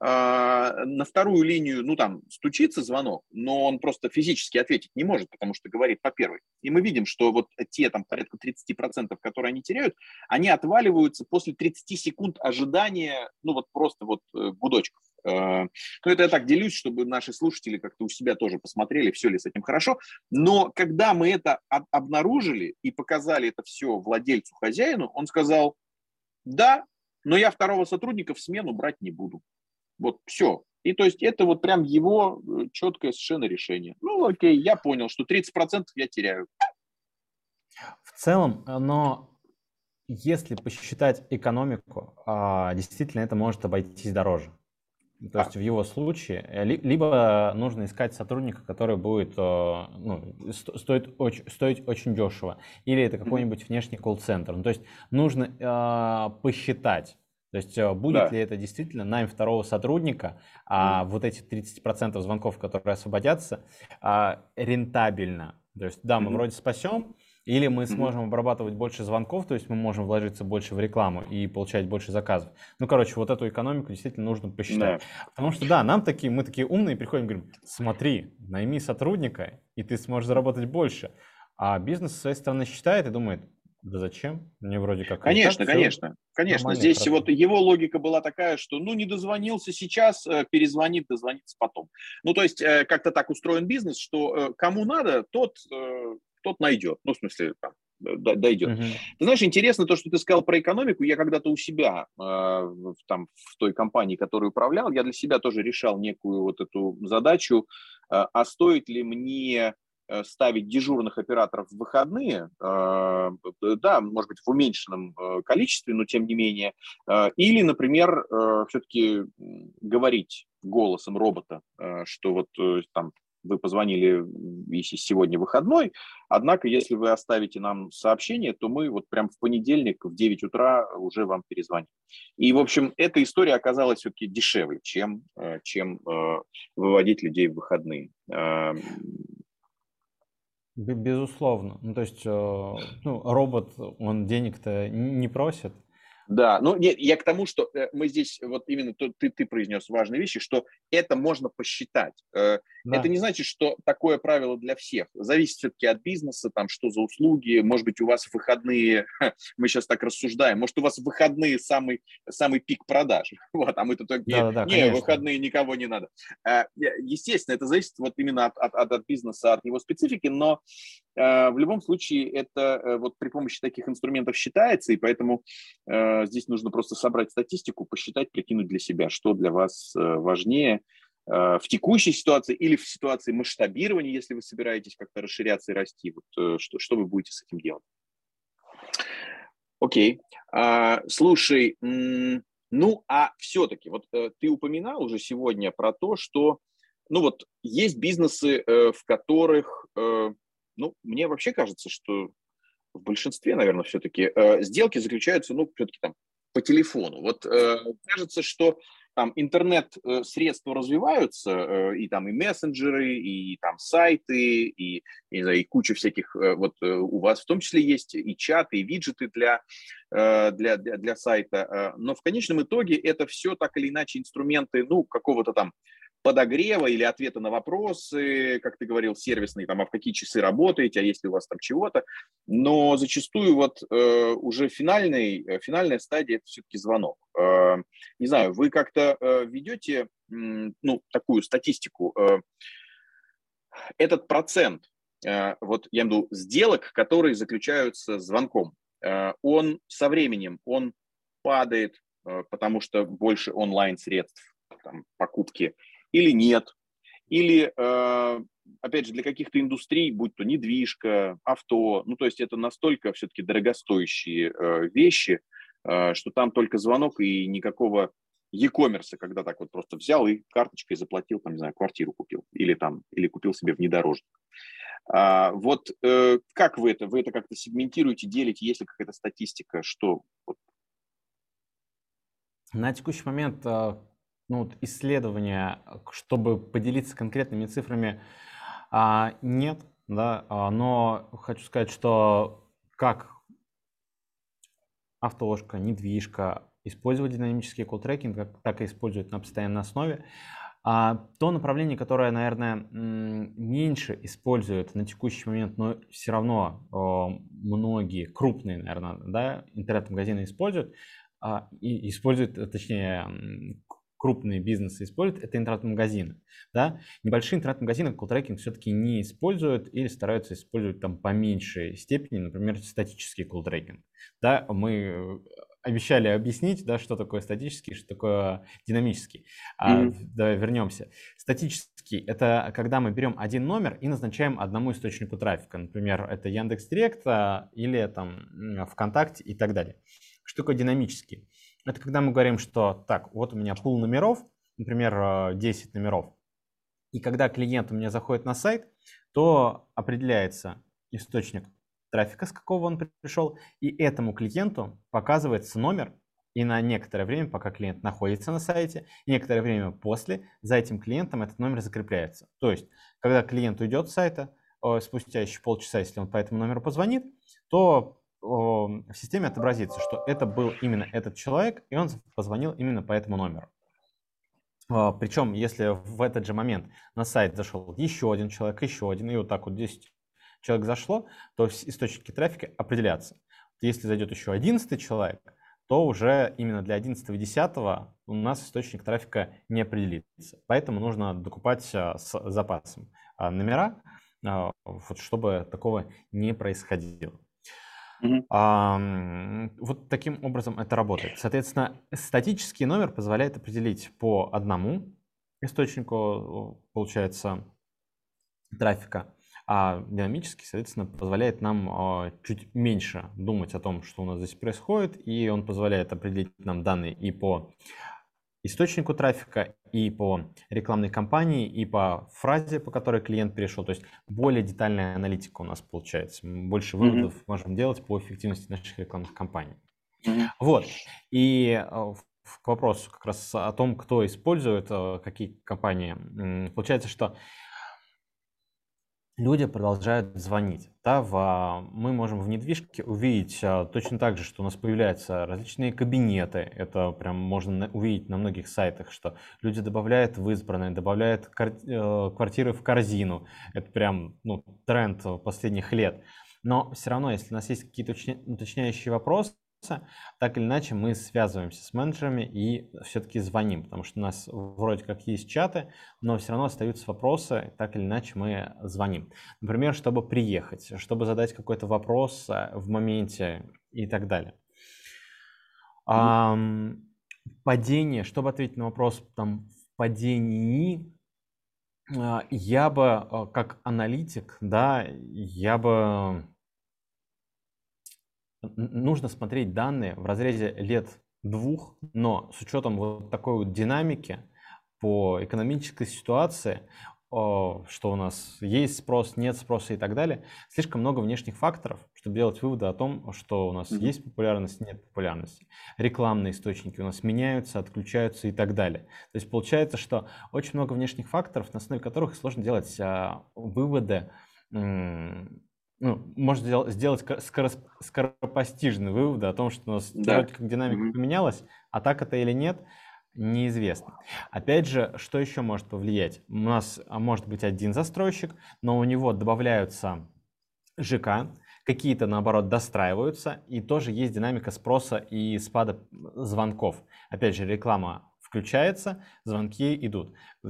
S1: на вторую линию, ну там стучится звонок, но он просто физически ответить не может, потому что говорит по первой. И мы видим, что вот те там порядка 30%, которые они теряют, они отваливаются после 30 секунд ожидания, ну вот просто вот э, гудочков. Э, ну, это я так делюсь, чтобы наши слушатели как-то у себя тоже посмотрели, все ли с этим хорошо. Но когда мы это обнаружили и показали это все владельцу, хозяину, он сказал, да, но я второго сотрудника в смену брать не буду. Вот все. И то есть это вот прям его э, четкое совершенно решение. Ну, окей, я понял, что 30% я теряю.
S2: В целом, но если посчитать экономику, а, действительно это может обойтись дороже. То есть в его случае э, либо нужно искать сотрудника, который будет э, ну, стоит очень, стоить очень дешево, или это какой-нибудь внешний колл-центр. Ну, то есть нужно э, посчитать, то есть будет да. ли это действительно найм второго сотрудника, а вот эти 30% звонков, которые освободятся, а, рентабельно. То есть да, мы mm-hmm. вроде спасем, или мы сможем обрабатывать больше звонков, то есть мы можем вложиться больше в рекламу и получать больше заказов. Ну, короче, вот эту экономику действительно нужно посчитать. Да. Потому что, да, нам такие, мы такие умные приходим и говорим, смотри, найми сотрудника, и ты сможешь заработать больше. А бизнес, с своей стороны, считает и думает, да зачем? Мне вроде как...
S1: Конечно, конечно, конечно. Здесь хорошо. вот его логика была такая, что ну не дозвонился сейчас, э, перезвонит, дозвонится потом. Ну то есть э, как-то так устроен бизнес, что э, кому надо, тот тот найдет. Ну, в смысле, там, дойдет. Ты знаешь, интересно то, что ты сказал про экономику. Я когда-то у себя, там, в той компании, которую управлял, я для себя тоже решал некую вот эту задачу, а стоит ли мне ставить дежурных операторов в выходные, э, да, может быть, в уменьшенном э, количестве, но тем не менее, э, или, например, все-таки говорить голосом робота, что вот там вы позвонили, если сегодня выходной, однако если вы оставите нам сообщение, то мы вот прям в понедельник в 9 утра уже вам перезвоним. И, в общем, эта история оказалась все-таки дешевле, чем, э, чем э, выводить людей в выходные.
S2: Безусловно. Ну, то есть э, ну, робот, он денег-то не просит,
S1: да, ну нет, я к тому, что э, мы здесь, вот именно ты, ты произнес важные вещи, что это можно посчитать. Э, да. Это не значит, что такое правило для всех. Зависит все-таки от бизнеса, там, что за услуги. Может быть, у вас выходные, мы сейчас так рассуждаем, может, у вас выходные самый, самый пик продаж. Вот, а мы-то только, да, да, не, выходные никого не надо. Э, естественно, это зависит вот именно от, от, от бизнеса, от него специфики, но в любом случае это вот при помощи таких инструментов считается, и поэтому здесь нужно просто собрать статистику, посчитать, прикинуть для себя, что для вас э, важнее э, в текущей ситуации или в ситуации масштабирования, если вы собираетесь как-то расширяться и расти. Вот, э, что, что вы будете с этим делать? Окей. А, слушай, ну а все-таки, вот ты упоминал уже сегодня про то, что ну вот есть бизнесы, в которых, ну, мне вообще кажется, что в большинстве, наверное, все-таки э, сделки заключаются, ну, все-таки там по телефону. Вот э, кажется, что там интернет-средства э, развиваются, э, и там и мессенджеры, и там сайты, и, не знаю, и куча всяких, э, вот у вас в том числе есть и чаты, и виджеты для, для, для, для сайта, но в конечном итоге это все так или иначе инструменты, ну, какого-то там подогрева или ответа на вопросы, как ты говорил, сервисные, там, а в какие часы работаете, а если у вас там чего-то. Но зачастую вот э, уже финальный, э, финальная стадия – это все-таки звонок. Э, не знаю, вы как-то э, ведете э, ну, такую статистику, э, этот процент, э, вот я имею в виду сделок, которые заключаются звонком, э, он со временем, он падает, э, потому что больше онлайн-средств, там, покупки – или нет. Или, э, опять же, для каких-то индустрий, будь то недвижка, авто, ну, то есть это настолько все-таки дорогостоящие э, вещи, э, что там только звонок и никакого e-commerce, когда так вот просто взял и карточкой заплатил, там, не знаю, квартиру купил или там, или купил себе внедорожник. А, вот э, как вы это, вы это как-то сегментируете, делите, есть ли какая-то статистика, что?
S2: На текущий момент ну, вот исследования, чтобы поделиться конкретными цифрами, а, нет, да, а, но хочу сказать, что как автоложка, недвижка использовать динамический колл-трекинг, так и используют на постоянной основе. А то направление, которое, наверное, меньше используют на текущий момент, но все равно многие крупные, наверное, да, интернет-магазины используют, а, и используют, точнее, крупные бизнесы используют, это интернет-магазины. Да? Небольшие интернет-магазины колл-трекинг все-таки не используют или стараются использовать там по меньшей степени, например, статический колл-трекинг. Да, мы обещали объяснить, да, что такое статический, что такое динамический. Mm-hmm. А, давай вернемся. Статический – это когда мы берем один номер и назначаем одному источнику трафика. Например, это Яндекс.Директ а, или там ВКонтакте и так далее. Что такое динамический? Это когда мы говорим, что так, вот у меня пул номеров, например, 10 э, номеров, и когда клиент у меня заходит на сайт, то определяется источник трафика, с какого он пришел, и этому клиенту показывается номер, и на некоторое время, пока клиент находится на сайте, и некоторое время после, за этим клиентом этот номер закрепляется. То есть, когда клиент уйдет с сайта, спустя еще полчаса, если он по этому номеру позвонит, то в системе отобразится, что это был именно этот человек, и он позвонил именно по этому номеру. А, Причем, если в этот же момент на сайт зашел еще один человек, еще один, и вот так вот 10 человек зашло, то источники трафика определятся. Если зайдет еще 11 человек, то уже именно для 11 и 10 у нас источник трафика не определится. Поэтому нужно докупать а, с запасом а, номера, вот, чтобы такого не происходило. Угу. А, вот таким образом это работает. Соответственно, статический номер позволяет определить по одному источнику, получается, трафика, а динамический, соответственно, позволяет нам а, чуть меньше думать о том, что у нас здесь происходит, и он позволяет определить нам данные и по источнику трафика, и по рекламной кампании, и по фразе, по которой клиент перешел. То есть более детальная аналитика у нас получается. Больше выводов mm-hmm. можем делать по эффективности наших рекламных кампаний. Mm-hmm. Вот. И э, к вопросу как раз о том, кто использует э, какие компании. Получается, что люди продолжают звонить. Да, в, мы можем в недвижке увидеть а, точно так же, что у нас появляются различные кабинеты. Это прям можно увидеть на многих сайтах, что люди добавляют в избранное, добавляют э, квартиры в корзину. Это прям ну, тренд последних лет. Но все равно, если у нас есть какие-то уточняющие вопросы, так или иначе мы связываемся с менеджерами и все-таки звоним, потому что у нас вроде как есть чаты, но все равно остаются вопросы, так или иначе мы звоним. Например, чтобы приехать, чтобы задать какой-то вопрос э, в моменте и так далее. Mm-hmm. падение, чтобы ответить на вопрос там в падении, а, я бы э, как аналитик, да, я бы нужно смотреть данные в разрезе лет двух, но с учетом вот такой вот динамики по экономической ситуации, что у нас есть спрос, нет спроса и так далее, слишком много внешних факторов, чтобы делать выводы о том, что у нас mm-hmm. есть популярность, нет популярности. Рекламные источники у нас меняются, отключаются и так далее. То есть получается, что очень много внешних факторов, на основе которых сложно делать а, выводы ну, можно сделать, сделать скоропостижный вывод о том, что у нас да. вроде как динамика mm-hmm. поменялась, а так это или нет, неизвестно. Опять же, что еще может повлиять? У нас а может быть один застройщик, но у него добавляются ЖК, какие-то, наоборот, достраиваются, и тоже есть динамика спроса и спада звонков. Опять же, реклама включается, звонки идут. Э,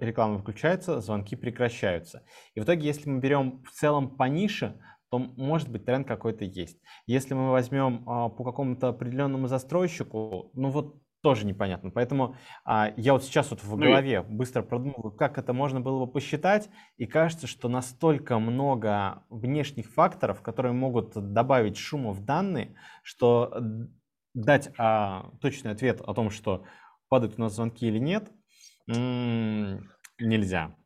S2: реклама включается, звонки прекращаются. И в итоге, если мы берем в целом по нише, то может быть тренд какой-то есть. Если мы возьмем а, по какому-то определенному застройщику, ну вот тоже непонятно. Поэтому а, я вот сейчас вот в ну голове быстро продумываю, как это можно было бы посчитать, и кажется, что настолько много внешних факторов, которые могут добавить шума в данные, что дать а, точный ответ о том, что падают у нас звонки или нет, нельзя.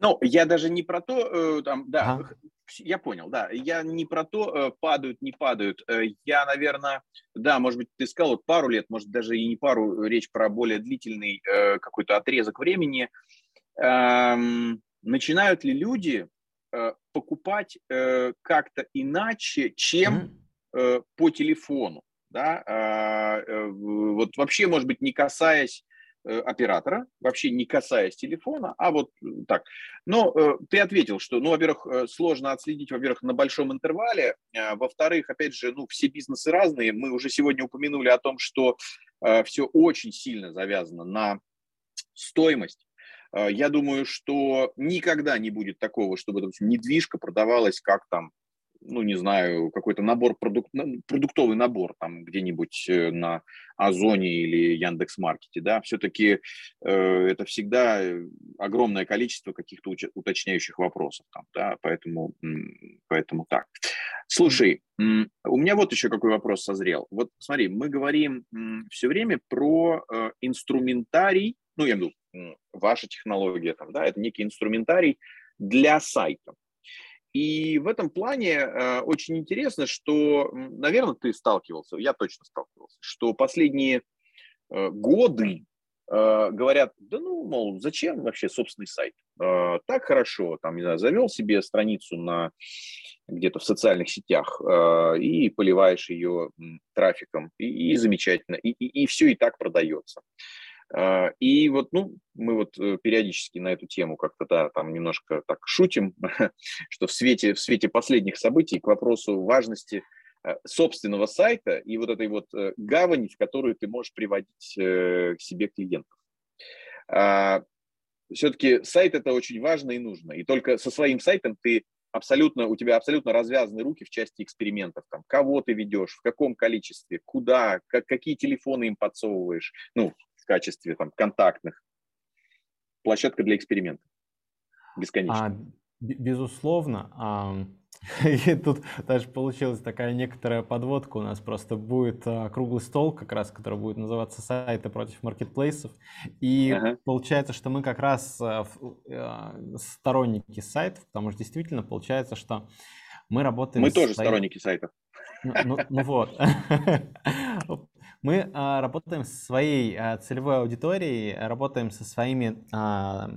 S1: Ну, я даже не про то, э, там, да, ага. я понял, да, я не про то, э, падают, не падают. Э, я, наверное, да, может быть, ты сказал вот пару лет, может, даже и не пару, речь про более длительный какой-то отрезок времени. Эм, начинают ли люди покупать как-то иначе, чем mm-hmm. по телефону? Да, а, э, вот вообще, может быть, не касаясь э, оператора, вообще не касаясь телефона, а вот так. Но э, ты ответил, что, ну, во-первых, сложно отследить, во-первых, на большом интервале, а, во-вторых, опять же, ну, все бизнесы разные. Мы уже сегодня упомянули о том, что все очень сильно завязано на стоимость. Я думаю, что никогда не будет такого, чтобы, допустим, недвижка продавалась как там ну, не знаю, какой-то набор, продук... продуктовый набор там где-нибудь э, на Озоне или Яндекс.Маркете, да, все-таки э, это всегда огромное количество каких-то уточняющих вопросов там, да, поэтому, поэтому так. Слушай, у меня вот еще какой вопрос созрел. Вот смотри, мы говорим все время про э, инструментарий, ну, я имею в виду, ваша технология там, да, это некий инструментарий для сайта. И в этом плане э, очень интересно, что, наверное, ты сталкивался, я точно сталкивался, что последние э, годы э, говорят, да ну, мол, зачем вообще собственный сайт? Так хорошо, там, не знаю, завел себе страницу на где-то в социальных сетях и поливаешь ее трафиком, и, и замечательно, и, и, и все и так продается. И вот, ну, мы вот э, периодически на эту тему как-то, да, там немножко так шутим, что в свете, в свете последних событий к вопросу важности э, собственного сайта и вот этой вот э, гавани, в которую ты можешь приводить к себе клиентов. А, Все-таки сайт это очень важно и нужно. И только со своим сайтом ты абсолютно, у тебя абсолютно развязаны руки в части экспериментов. Там, кого ты ведешь, в каком количестве, куда, как, какие телефоны им подсовываешь. Ну, качестве там, контактных. Площадка для экспериментов. Бесконечно. А,
S2: безусловно. А, и тут даже получилась такая некоторая подводка. У нас просто будет а, круглый стол, как раз, который будет называться «Сайты против маркетплейсов». И ага. получается, что мы как раз а, а, сторонники сайтов, потому что действительно получается, что мы работаем...
S1: Мы тоже своим... сторонники сайтов.
S2: Ну, ну, ну вот. Мы а, работаем со своей а, целевой аудиторией, работаем со своими а,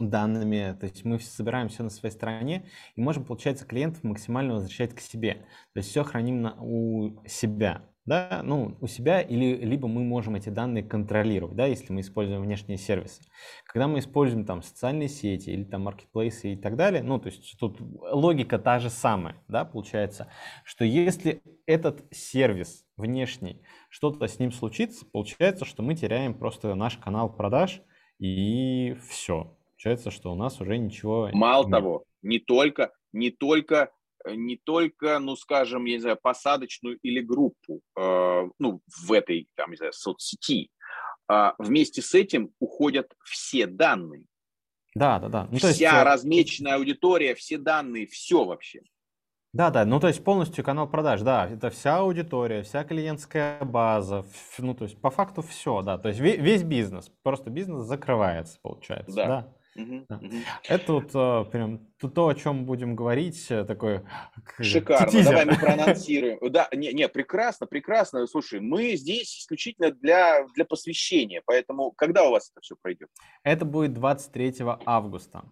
S2: данными, то есть мы собираем все на своей стороне и можем, получается, клиентов максимально возвращать к себе. То есть все храним на, у себя да, ну, у себя, или, либо мы можем эти данные контролировать, да, если мы используем внешние сервисы. Когда мы используем там социальные сети или там маркетплейсы и так далее, ну, то есть тут логика та же самая, да, получается, что если этот сервис внешний, что-то с ним случится, получается, что мы теряем просто наш канал продаж и все. Получается, что у нас уже ничего...
S1: Мало нет. того, не только, не только Э, не только, ну, скажем, я не знаю, посадочную или группу, э, ну, в этой, там, не знаю, соцсети, а вместе с этим уходят все данные.
S2: Да, да, да.
S1: Ну, Вся есть... Э, размеченная аудитория, все данные, все вообще.
S2: Да, да, ну то есть полностью канал продаж, да, это вся аудитория, вся клиентская база, ну то есть по факту все, да, то есть весь бизнес, просто бизнес закрывается, получается, да. да. Это вот а, прям то, о чем будем говорить, э, такой
S1: Шикарно, тизер. давай мы проанонсируем. Да, не, не, прекрасно, прекрасно. Слушай, мы здесь исключительно для, для посвящения, поэтому когда у вас это все пройдет?
S2: Это будет 23 августа.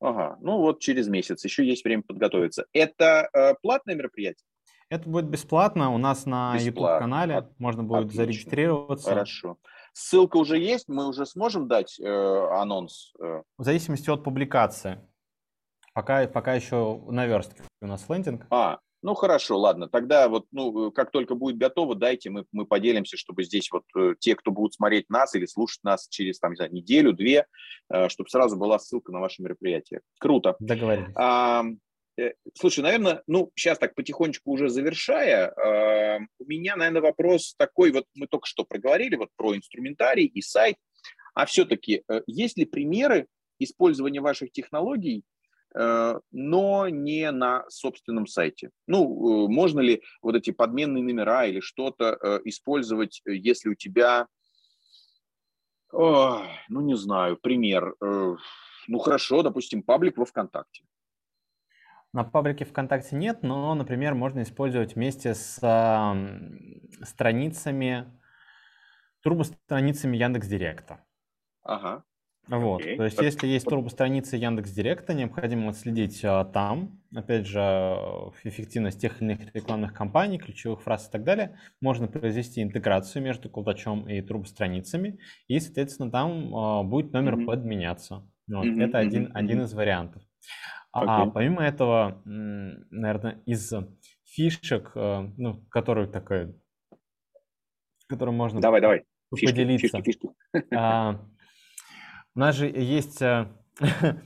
S1: Ага, ну вот через месяц, еще есть время подготовиться. Это э, платное мероприятие?
S2: Это будет бесплатно, у нас на YouTube-канале, можно будет Отлично. зарегистрироваться.
S1: Хорошо. Ссылка уже есть, мы уже сможем дать э, анонс?
S2: Э? В зависимости от публикации. Пока, пока еще на верстке у нас лендинг.
S1: А, ну хорошо, ладно. Тогда вот, ну, как только будет готово, дайте, мы, мы поделимся, чтобы здесь вот э, те, кто будут смотреть нас или слушать нас через, там, не знаю, неделю, две, э, чтобы сразу была ссылка на ваше мероприятие. Круто.
S2: Договорились.
S1: А, Э, слушай, наверное, ну, сейчас так потихонечку уже завершая, э, у меня, наверное, вопрос такой, вот мы только что проговорили вот про инструментарий и сайт, а все-таки э, есть ли примеры использования ваших технологий, но не на собственном сайте? Ну, можно ли вот эти подменные номера или что-то использовать, если у тебя, ну, не знаю, пример, ну, хорошо, допустим, паблик во ВКонтакте.
S2: На паблике ВКонтакте нет, но, например, можно использовать вместе с э, страницами, турбостраницами Яндекс.Директа.
S1: Ага.
S2: Вот, okay. то есть если есть турбостраницы Яндекс.Директа, необходимо отследить а, там, опять же, эффективность тех или иных рекламных кампаний, ключевых фраз и так далее. Можно произвести интеграцию между колдачом и турбостраницами, и, соответственно, там а, будет номер mm-hmm. подменяться. Вот, mm-hmm. Это один, mm-hmm. один из вариантов. А okay. помимо этого, наверное, из фишек, э, ну, которые такая, которым можно
S1: давай, давай.
S2: поделиться. Фишки, фишки, фишки. У нас же есть э,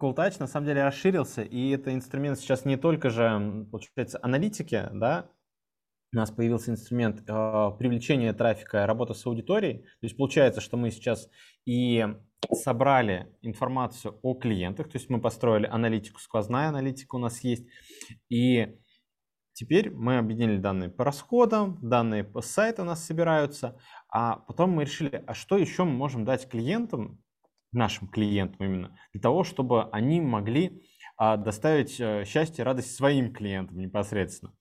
S2: Cool на самом деле расширился, и это инструмент сейчас не только же, получается, аналитики, да, у нас появился инструмент э, привлечения трафика, работа с аудиторией. То есть получается, что мы сейчас и собрали информацию о клиентах, то есть мы построили аналитику, сквозная аналитика у нас есть, и теперь мы объединили данные по расходам, данные по сайту у нас собираются, а потом мы решили, а что еще мы можем дать клиентам, нашим клиентам именно, для того, чтобы они могли а, доставить а, счастье, радость своим клиентам непосредственно.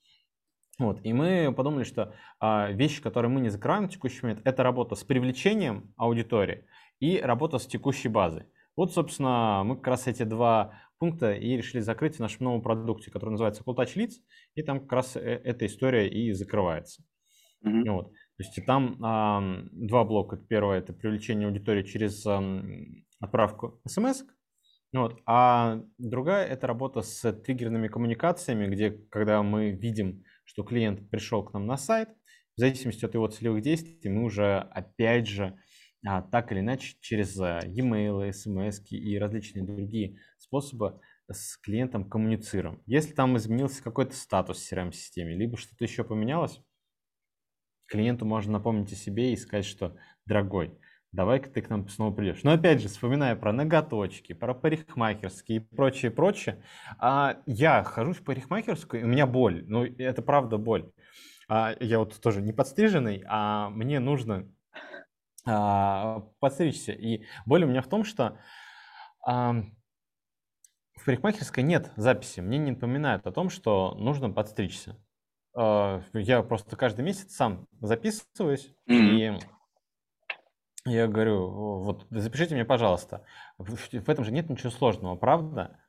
S2: Вот, и мы подумали, что а, вещи, которые мы не закрываем в текущий момент, это работа с привлечением аудитории и работа с текущей базой. Вот, собственно, мы как раз эти два пункта и решили закрыть в нашем новом продукте, который называется Cool Touch Leads, и там как раз э, эта история и закрывается. Mm-hmm. Вот. То есть там а, два блока. Первое – это привлечение аудитории через а, отправку смс, вот. А другая – это работа с триггерными коммуникациями, где, когда мы видим что клиент пришел к нам на сайт, в зависимости от его целевых действий мы уже опять же а, так или иначе через а, e-mail, смс и различные другие способы с клиентом коммуницируем. Если там изменился какой-то статус в CRM-системе, либо что-то еще поменялось, клиенту можно напомнить о себе и сказать, что «Дорогой, давай-ка ты к нам снова придешь. Но опять же, вспоминая про ноготочки, про парикмахерские и прочее, прочее, а я хожу в парикмахерскую, и у меня боль, ну это правда боль. А, я вот тоже не подстриженный, а мне нужно а, подстричься. И боль у меня в том, что в парикмахерской нет записи, мне не напоминают о том, что нужно подстричься. А, я просто каждый месяц сам записываюсь, mm-hmm. и я говорю, вот запишите мне, пожалуйста. В этом же нет ничего сложного, правда?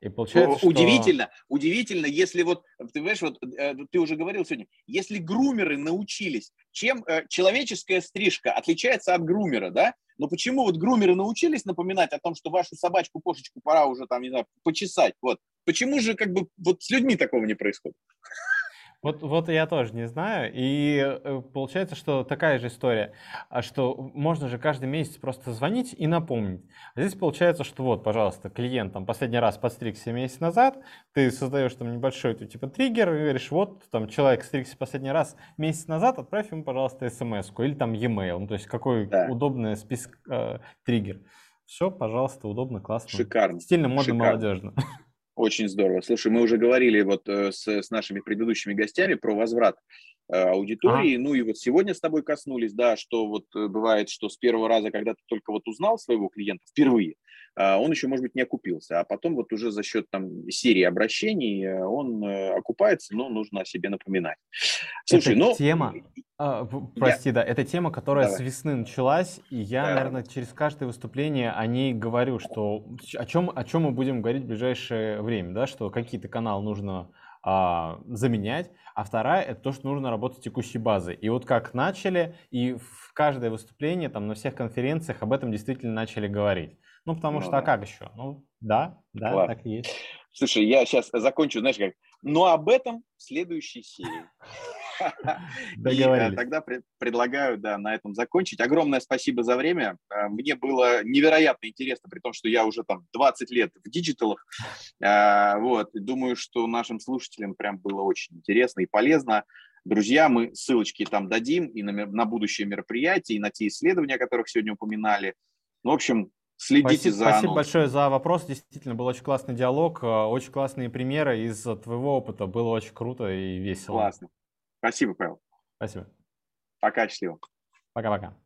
S1: И получается, что... Удивительно, удивительно, если вот, ты понимаешь, вот э, ты уже говорил сегодня, если грумеры научились, чем э, человеческая стрижка отличается от грумера, да? Но почему вот грумеры научились напоминать о том, что вашу собачку, кошечку пора уже там, не знаю, почесать, вот. Почему же как бы вот с людьми такого не происходит?
S2: Вот, вот я тоже не знаю. И э, получается, что такая же история, а что можно же каждый месяц просто звонить и напомнить. А здесь получается, что вот, пожалуйста, клиент там последний раз подстригся месяц назад, ты создаешь там небольшой типа триггер и говоришь, вот там человек стригся последний раз месяц назад, отправь ему, пожалуйста, смс или там e-mail. Ну, то есть какой да. удобный список э, триггер. Все, пожалуйста, удобно, классно.
S1: Шикарно.
S2: Стильно, модно, Шикарно. молодежно.
S1: Очень здорово. Слушай, мы уже говорили вот э, с, с нашими предыдущими гостями про возврат э, аудитории. Ага. Ну и вот сегодня с тобой коснулись, да, что вот э, бывает, что с первого раза, когда ты только вот узнал своего клиента впервые, а, он еще, может быть, не окупился, а потом вот уже за счет там серии обращений он окупается, но нужно о себе напоминать.
S2: Слушай, это ну... тема, а, прости, я... да, это тема, которая Давай. с весны началась, и я, да. наверное, через каждое выступление о ней говорю, что о чем, о чем мы будем говорить в ближайшее время, да, что какие-то каналы нужно а, заменять, а вторая это то, что нужно работать с текущей базой. И вот как начали, и в каждое выступление, там на всех конференциях об этом действительно начали говорить. Ну, потому ну, что, а как еще? Ну, да, да, Ладно. так и есть.
S1: Слушай, я сейчас закончу, знаешь, как, но об этом в следующей серии. И э, тогда предлагаю да, на этом закончить. Огромное спасибо за время. Э, мне было невероятно интересно, при том, что я уже там 20 лет в диджиталах. Э, вот. Думаю, что нашим слушателям прям было очень интересно и полезно. Друзья, мы ссылочки там дадим и на, на будущее мероприятие, и на те исследования, о которых сегодня упоминали. Ну, в общем, Следите
S2: спасибо,
S1: за
S2: Спасибо большое за вопрос. Действительно, был очень классный диалог, э, очень классные примеры из твоего опыта. Было очень круто и весело.
S1: Классно. Спасибо, Павел.
S2: Спасибо.
S1: Пока, счастливо.
S2: Пока-пока.